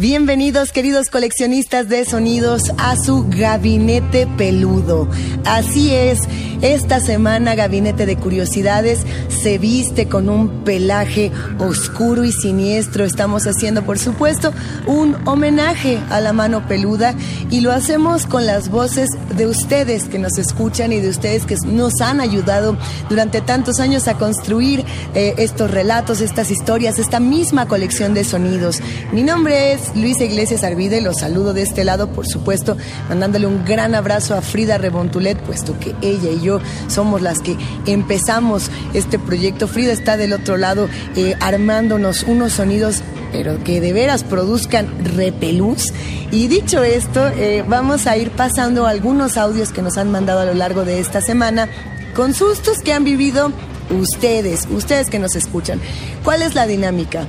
Bienvenidos queridos coleccionistas de sonidos a su gabinete peludo. Así es, esta semana Gabinete de Curiosidades se viste con un pelaje oscuro y siniestro. Estamos haciendo por supuesto un homenaje a la mano peluda y lo hacemos con las voces de ustedes que nos escuchan y de ustedes que nos han ayudado durante tantos años a construir eh, estos relatos, estas historias, esta misma colección de sonidos. Mi nombre es Luisa Iglesias Arvide, los saludo de este lado, por supuesto, mandándole un gran abrazo a Frida Rebontulet, puesto que ella y yo somos las que empezamos este proyecto. Frida está del otro lado eh, armándonos unos sonidos pero que de veras produzcan repelús. Y dicho esto, eh, vamos a ir pasando algunos audios que nos han mandado a lo largo de esta semana con sustos que han vivido ustedes, ustedes que nos escuchan. ¿Cuál es la dinámica?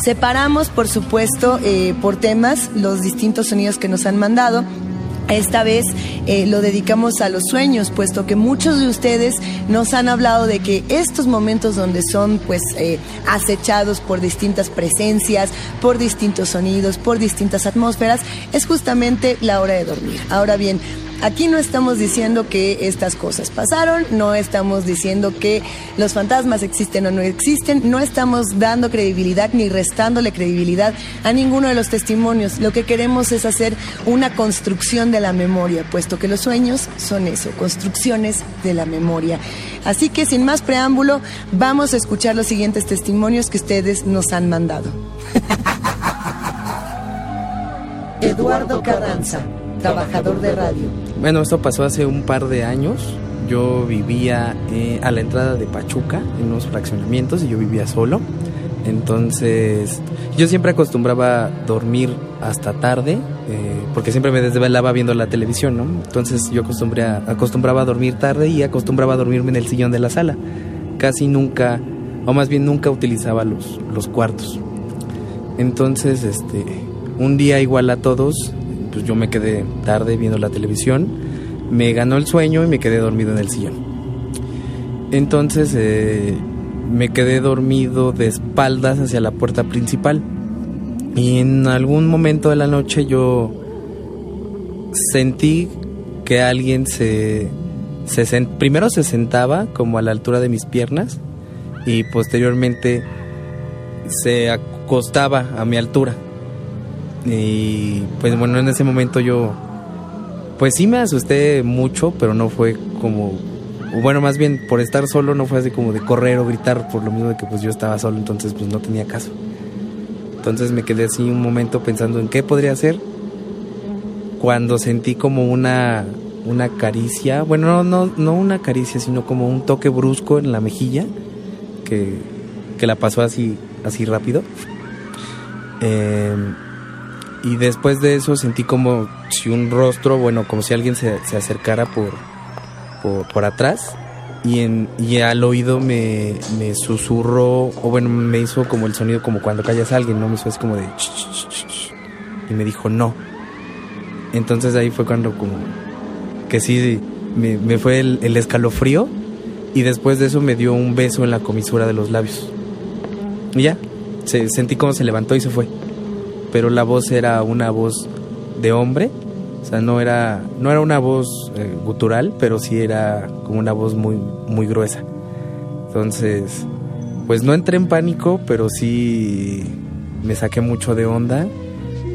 Separamos, por supuesto, eh, por temas los distintos sonidos que nos han mandado. Esta vez eh, lo dedicamos a los sueños, puesto que muchos de ustedes nos han hablado de que estos momentos donde son pues eh, acechados por distintas presencias, por distintos sonidos, por distintas atmósferas, es justamente la hora de dormir. Ahora bien, Aquí no estamos diciendo que estas cosas pasaron, no estamos diciendo que los fantasmas existen o no existen, no estamos dando credibilidad ni restándole credibilidad a ninguno de los testimonios. Lo que queremos es hacer una construcción de la memoria, puesto que los sueños son eso, construcciones de la memoria. Así que sin más preámbulo, vamos a escuchar los siguientes testimonios que ustedes nos han mandado. Eduardo Carranza, trabajador de radio. Bueno, esto pasó hace un par de años. Yo vivía eh, a la entrada de Pachuca, en unos fraccionamientos, y yo vivía solo. Entonces, yo siempre acostumbraba dormir hasta tarde, eh, porque siempre me desvelaba viendo la televisión, ¿no? Entonces, yo acostumbraba a dormir tarde y acostumbraba a dormirme en el sillón de la sala. Casi nunca, o más bien nunca utilizaba los, los cuartos. Entonces, este, un día igual a todos, pues yo me quedé tarde viendo la televisión, me ganó el sueño y me quedé dormido en el sillón. Entonces eh, me quedé dormido de espaldas hacia la puerta principal. Y en algún momento de la noche yo sentí que alguien se, se sen- primero se sentaba como a la altura de mis piernas y posteriormente se acostaba a mi altura. Y pues bueno, en ese momento yo pues sí me asusté mucho, pero no fue como bueno, más bien por estar solo no fue así como de correr o gritar por lo mismo de que pues yo estaba solo, entonces pues no tenía caso. Entonces me quedé así un momento pensando en qué podría hacer cuando sentí como una una caricia, bueno, no no no una caricia, sino como un toque brusco en la mejilla que que la pasó así así rápido. Eh, y después de eso sentí como si un rostro, bueno, como si alguien se, se acercara por, por, por atrás y, en, y al oído me, me susurró, o bueno, me hizo como el sonido como cuando callas a alguien, ¿no? Me hizo como de... Y me dijo no. Entonces ahí fue cuando como que sí, me, me fue el, el escalofrío y después de eso me dio un beso en la comisura de los labios. Y ya, se, sentí como se levantó y se fue pero la voz era una voz de hombre, o sea, no era, no era una voz eh, gutural, pero sí era como una voz muy, muy gruesa. Entonces, pues no entré en pánico, pero sí me saqué mucho de onda.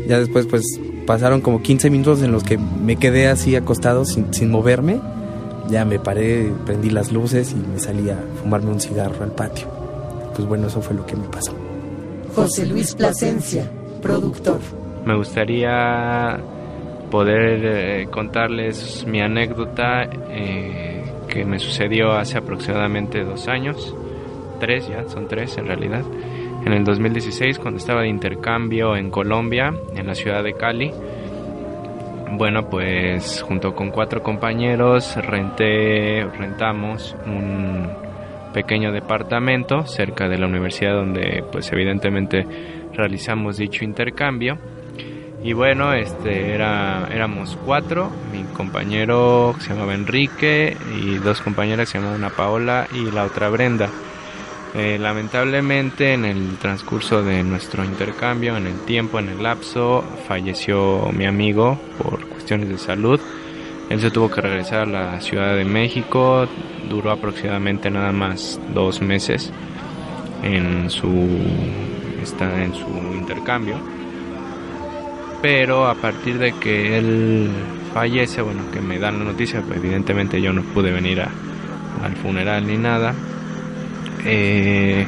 Ya después, pues pasaron como 15 minutos en los que me quedé así acostado sin, sin moverme. Ya me paré, prendí las luces y me salí a fumarme un cigarro al patio. Pues bueno, eso fue lo que me pasó. José Luis Plasencia, productor. Me gustaría poder eh, contarles mi anécdota eh, que me sucedió hace aproximadamente dos años, tres ya, son tres en realidad, en el 2016 cuando estaba de intercambio en Colombia, en la ciudad de Cali. Bueno, pues junto con cuatro compañeros renté, rentamos un pequeño departamento cerca de la universidad donde pues evidentemente realizamos dicho intercambio y bueno, este era éramos cuatro, mi compañero se llamaba Enrique y dos compañeras se llamaban Ana Paola y la otra Brenda. Eh, lamentablemente en el transcurso de nuestro intercambio, en el tiempo, en el lapso, falleció mi amigo por cuestiones de salud. Él se tuvo que regresar a la Ciudad de México, duró aproximadamente nada más dos meses en su, en su intercambio pero a partir de que él fallece, bueno, que me dan la noticia, pues evidentemente yo no pude venir al funeral ni nada. Eh,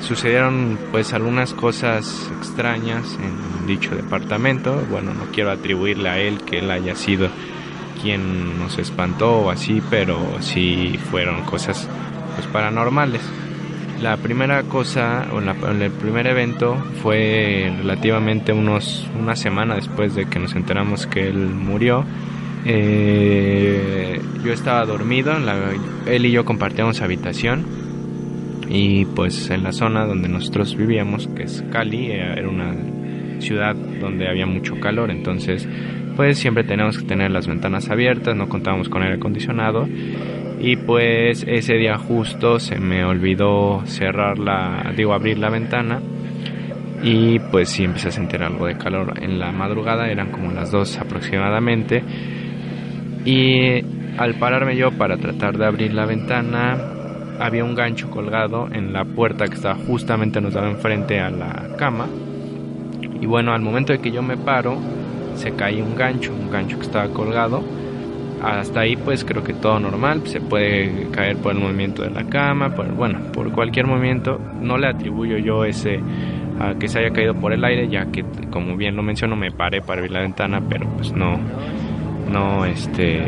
sucedieron pues algunas cosas extrañas en dicho departamento. Bueno, no quiero atribuirle a él que él haya sido quien nos espantó o así, pero sí fueron cosas pues paranormales. La primera cosa, o el primer evento fue relativamente unos, una semana después de que nos enteramos que él murió. Eh, yo estaba dormido, él y yo compartíamos habitación y pues en la zona donde nosotros vivíamos, que es Cali, eh, era una ciudad donde había mucho calor, entonces pues siempre teníamos que tener las ventanas abiertas, no contábamos con aire acondicionado y pues ese día justo se me olvidó cerrar la, digo abrir la ventana. Y pues sí empecé a sentir algo de calor en la madrugada, eran como las 2 aproximadamente. Y al pararme yo para tratar de abrir la ventana había un gancho colgado en la puerta que estaba justamente nos daba enfrente a la cama. Y bueno al momento de que yo me paro se cae un gancho, un gancho que estaba colgado hasta ahí pues creo que todo normal, se puede caer por el movimiento de la cama, por, bueno, por cualquier movimiento, no le atribuyo yo ese a que se haya caído por el aire, ya que como bien lo menciono me paré para abrir la ventana, pero pues no no este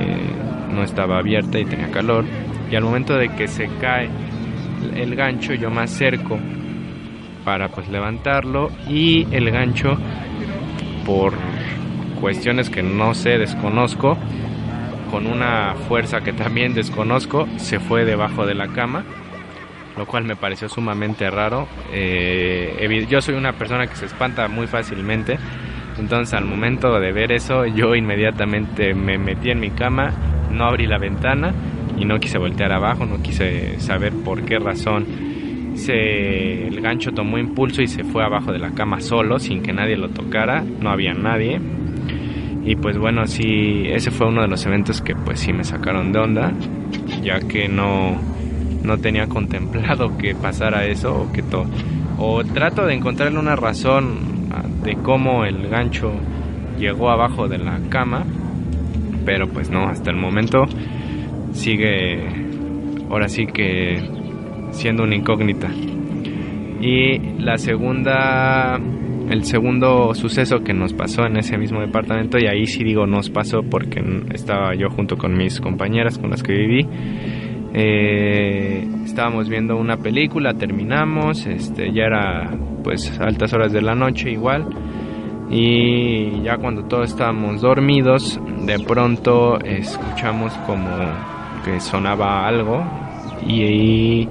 no estaba abierta y tenía calor. Y al momento de que se cae el gancho yo me acerco para pues levantarlo. Y el gancho por cuestiones que no sé, desconozco, con una fuerza que también desconozco, se fue debajo de la cama, lo cual me pareció sumamente raro. Eh, yo soy una persona que se espanta muy fácilmente, entonces al momento de ver eso yo inmediatamente me metí en mi cama, no abrí la ventana y no quise voltear abajo, no quise saber por qué razón. El gancho tomó impulso y se fue abajo de la cama solo, sin que nadie lo tocara, no había nadie, y pues bueno, sí, ese fue uno de los eventos que pues sí me sacaron de onda, ya que no, no tenía contemplado que pasara eso o que todo. O trato de encontrarle una razón de cómo el gancho llegó abajo de la cama, pero pues no, hasta el momento sigue, ahora sí que siendo una incógnita. Y la segunda el segundo suceso que nos pasó en ese mismo departamento y ahí sí digo nos pasó porque estaba yo junto con mis compañeras con las que viví. Eh, estábamos viendo una película terminamos este ya era pues altas horas de la noche igual y ya cuando todos estábamos dormidos de pronto escuchamos como que sonaba algo y, y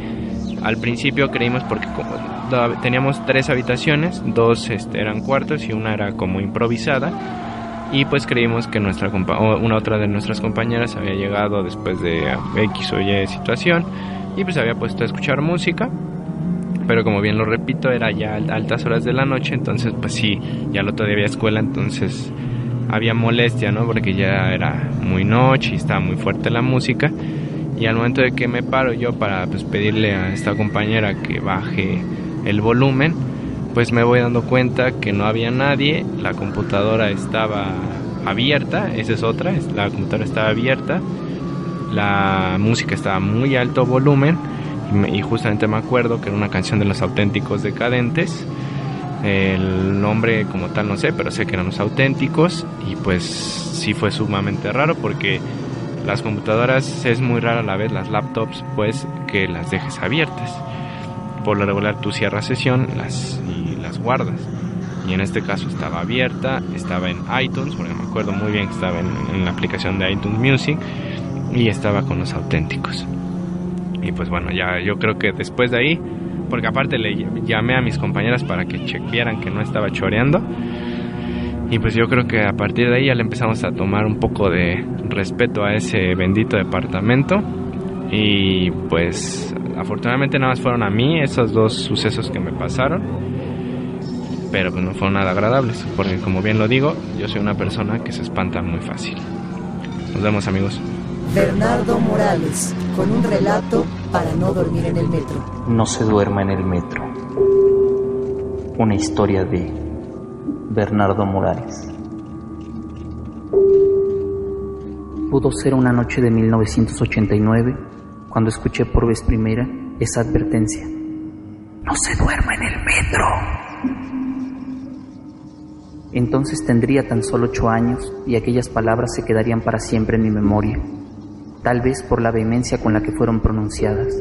al principio creímos porque como teníamos tres habitaciones, dos este, eran cuartos y una era como improvisada. Y pues creímos que nuestra una otra de nuestras compañeras había llegado después de X o Y situación y pues había puesto a escuchar música. Pero como bien lo repito, era ya altas horas de la noche, entonces pues sí, ya lo todavía escuela, entonces había molestia, ¿no? Porque ya era muy noche y estaba muy fuerte la música. Y al momento de que me paro yo para pues, pedirle a esta compañera que baje el volumen, pues me voy dando cuenta que no había nadie, la computadora estaba abierta, esa es otra, la computadora estaba abierta, la música estaba muy alto volumen y, justamente me acuerdo que era una canción de los auténticos decadentes El nombre como tal no sé, pero sé que eran los auténticos y pues sí fue sumamente raro porque las computadoras es muy rara a la vez, las laptops, pues que las dejes abiertas. Por lo regular tú cierras sesión las, y las guardas. Y en este caso estaba abierta, estaba en iTunes, porque me acuerdo muy bien que estaba en, en la aplicación de iTunes Music y estaba con los auténticos. Y pues bueno, ya yo creo que después de ahí, porque aparte le llamé a mis compañeras para que chequearan que no estaba choreando. Y pues yo creo que a partir de ahí ya le empezamos a tomar un poco de respeto a ese bendito departamento. Y pues afortunadamente nada más fueron a mí esos dos sucesos que me pasaron. Pero pues no fueron nada agradables, porque como bien lo digo, yo soy una persona que se espanta muy fácil. Nos vemos amigos. Bernardo Morales, con un relato para no dormir en el metro. No se duerma en el metro. Una historia de Bernardo Morales. Pudo ser una noche de 1989 cuando escuché por vez primera esa advertencia. No se duerma en el metro. Entonces tendría tan solo ocho años y aquellas palabras se quedarían para siempre en mi memoria, tal vez por la vehemencia con la que fueron pronunciadas.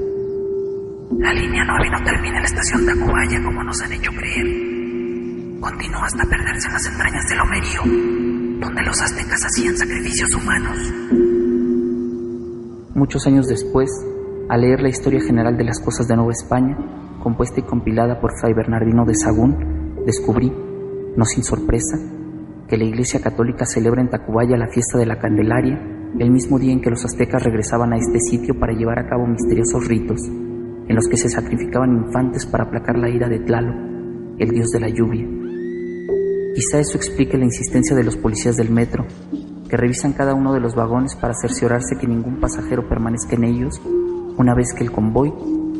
La línea 9 no termina en la estación de Acubaya como nos han hecho creer. Continúa hasta perderse en las entrañas del Homerío, donde los aztecas hacían sacrificios humanos. Muchos años después, al leer la historia general de las cosas de Nueva España, compuesta y compilada por Fray Bernardino de Sagún, descubrí, no sin sorpresa, que la Iglesia Católica celebra en Tacubaya la fiesta de la Candelaria el mismo día en que los aztecas regresaban a este sitio para llevar a cabo misteriosos ritos, en los que se sacrificaban infantes para aplacar la ira de Tlaloc, el dios de la lluvia. Quizá eso explique la insistencia de los policías del metro, que revisan cada uno de los vagones para cerciorarse que ningún pasajero permanezca en ellos una vez que el convoy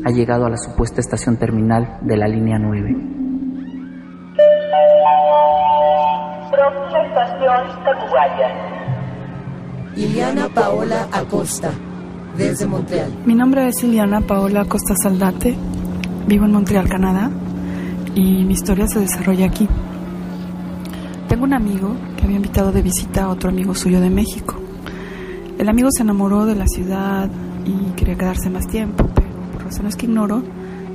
ha llegado a la supuesta estación terminal de la línea 9. Próxima estación Tacubaya. Iliana Paola Acosta, desde Montreal. Mi nombre es Iliana Paola Acosta Saldate, vivo en Montreal, Canadá, y mi historia se desarrolla aquí. Tengo un amigo que había invitado de visita a otro amigo suyo de México. El amigo se enamoró de la ciudad y quería quedarse más tiempo, pero por razones que ignoro,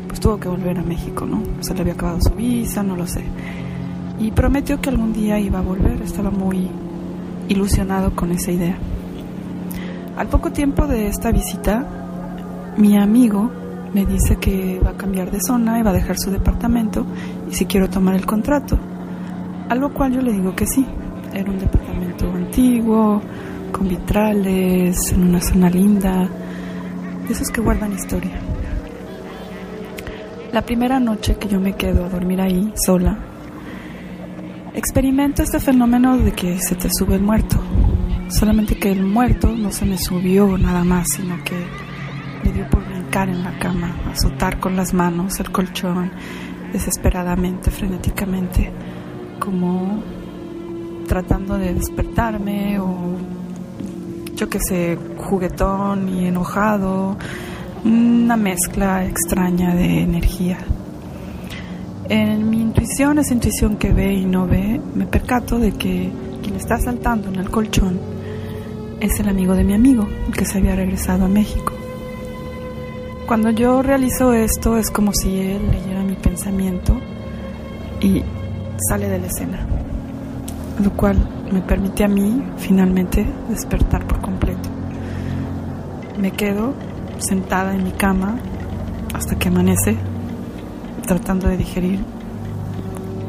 pues tuvo que volver a México, ¿no? Se le había acabado su visa, no lo sé. Y prometió que algún día iba a volver, estaba muy ilusionado con esa idea. Al poco tiempo de esta visita, mi amigo me dice que va a cambiar de zona y va a dejar su departamento y si quiero tomar el contrato. A lo cual yo le digo que sí. Era un departamento antiguo, con vitrales, en una zona linda, de esos que guardan historia. La primera noche que yo me quedo a dormir ahí, sola, experimento este fenómeno de que se te sube el muerto. Solamente que el muerto no se me subió nada más, sino que le dio por brincar en la cama, azotar con las manos el colchón desesperadamente, frenéticamente, como tratando de despertarme o yo que sé, juguetón y enojado, una mezcla extraña de energía. En mi intuición, esa intuición que ve y no ve, me percato de que quien está saltando en el colchón es el amigo de mi amigo, que se había regresado a México. Cuando yo realizo esto es como si él leyera mi pensamiento y sale de la escena, lo cual me permite a mí finalmente despertar por completo. Me quedo sentada en mi cama hasta que amanece, tratando de digerir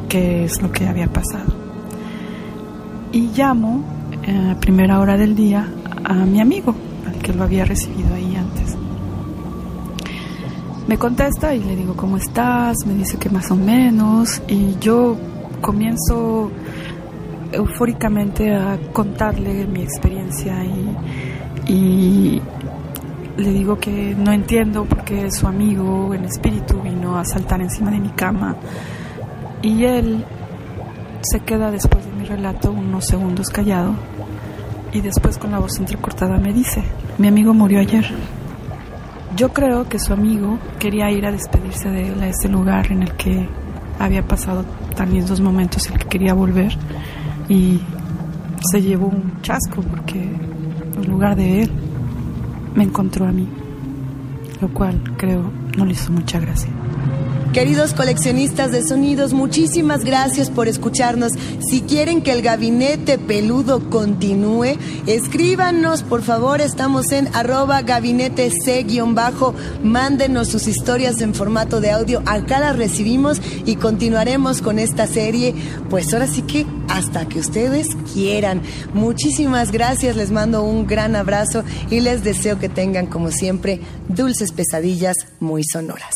qué es lo que había pasado. Y llamo a primera hora del día a mi amigo, al que lo había recibido ahí antes. Me contesta y le digo, ¿cómo estás? Me dice que más o menos. Y yo comienzo eufóricamente a contarle mi experiencia y, le digo que no entiendo por qué su amigo en espíritu vino a saltar encima de mi cama y él se queda después de mi relato unos segundos callado y después con la voz entrecortada me dice, mi amigo murió ayer. Yo creo que su amigo quería ir a despedirse de él a ese lugar en el que había pasado tan lindos momentos el que quería volver y se llevó un chasco porque en lugar de él me encontró a mí, lo cual creo no le hizo mucha gracia. Queridos coleccionistas de sonidos, muchísimas gracias por escucharnos. Si quieren que el gabinete peludo continúe, escríbanos, por favor, estamos en arroba gabinete C-bajo, mándenos sus historias en formato de audio, acá las recibimos y continuaremos con esta serie, pues ahora sí que hasta que ustedes quieran. Muchísimas gracias, les mando un gran abrazo y les deseo que tengan como siempre dulces pesadillas muy sonoras.